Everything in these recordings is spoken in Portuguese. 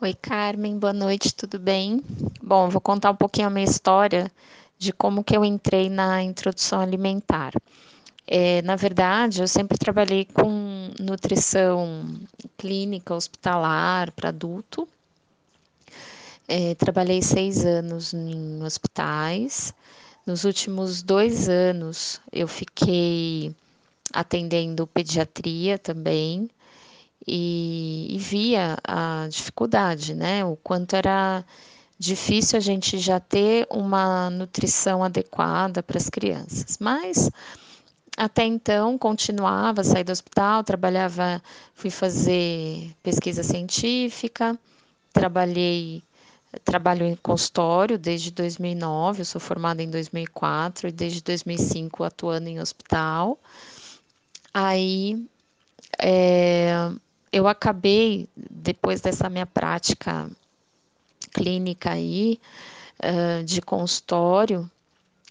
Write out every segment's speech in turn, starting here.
Oi, Carmen, boa noite, tudo bem? Bom, vou contar um pouquinho a minha história de como que eu entrei na introdução alimentar. É, na verdade, eu sempre trabalhei com nutrição clínica, hospitalar, para adulto. É, trabalhei seis anos em hospitais. Nos últimos dois anos, eu fiquei atendendo pediatria também e, e via a dificuldade, né? O quanto era difícil a gente já ter uma nutrição adequada para as crianças. Mas até então continuava, saí do hospital, trabalhava, fui fazer pesquisa científica, trabalhei trabalho em consultório desde 2009, eu sou formada em 2004 e desde 2005 atuando em hospital. Aí é, eu acabei, depois dessa minha prática clínica aí, de consultório,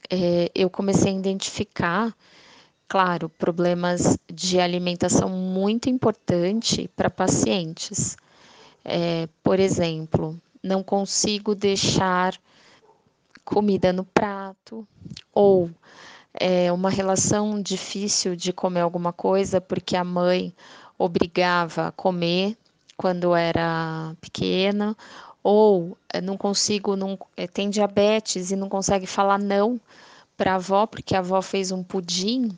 é, eu comecei a identificar, claro, problemas de alimentação muito importante para pacientes. É, por exemplo, não consigo deixar comida no prato, ou é, uma relação difícil de comer alguma coisa porque a mãe obrigava a comer quando era pequena, ou eh, não consigo, não, eh, tem diabetes e não consegue falar não para a avó, porque a avó fez um pudim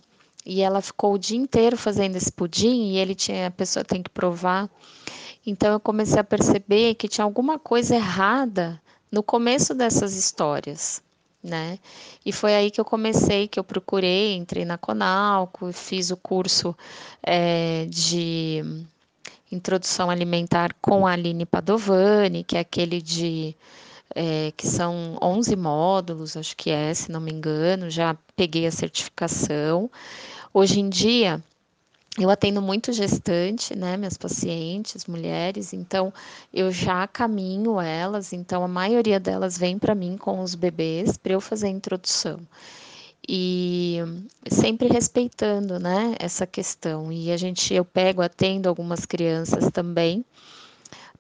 e ela ficou o dia inteiro fazendo esse pudim e ele tinha, a pessoa tem que provar. Então eu comecei a perceber que tinha alguma coisa errada no começo dessas histórias, né? E foi aí que eu comecei, que eu procurei, entrei na Conalco, fiz o curso é, de introdução alimentar com a Aline Padovani, que é aquele de é, que são 11 módulos, acho que é, se não me engano, já peguei a certificação. Hoje em dia, eu atendo muito gestante, né, minhas pacientes, mulheres, então eu já caminho elas, então a maioria delas vem para mim com os bebês para eu fazer a introdução. E sempre respeitando, né, essa questão. E a gente eu pego, atendo algumas crianças também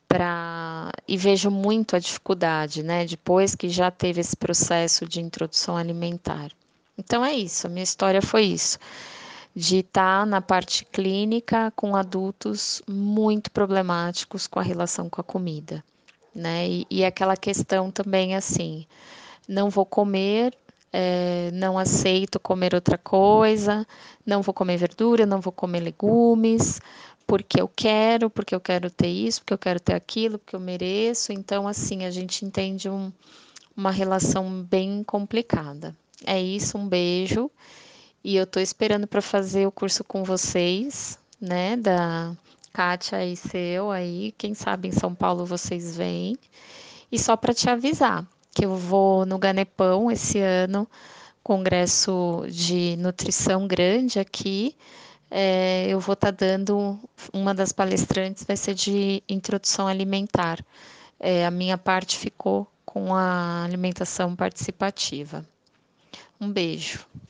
para e vejo muito a dificuldade, né, depois que já teve esse processo de introdução alimentar. Então é isso, a minha história foi isso de estar na parte clínica com adultos muito problemáticos com a relação com a comida, né? E, e aquela questão também assim, não vou comer, é, não aceito comer outra coisa, não vou comer verdura, não vou comer legumes, porque eu quero, porque eu quero ter isso, porque eu quero ter aquilo, porque eu mereço. Então, assim, a gente entende um, uma relação bem complicada. É isso, um beijo e eu estou esperando para fazer o curso com vocês, né, da Kátia e seu aí, quem sabe em São Paulo vocês vêm. E só para te avisar que eu vou no Ganepão esse ano, congresso de nutrição grande aqui. É, eu vou estar tá dando uma das palestrantes vai ser de introdução alimentar. É, a minha parte ficou com a alimentação participativa. Um beijo.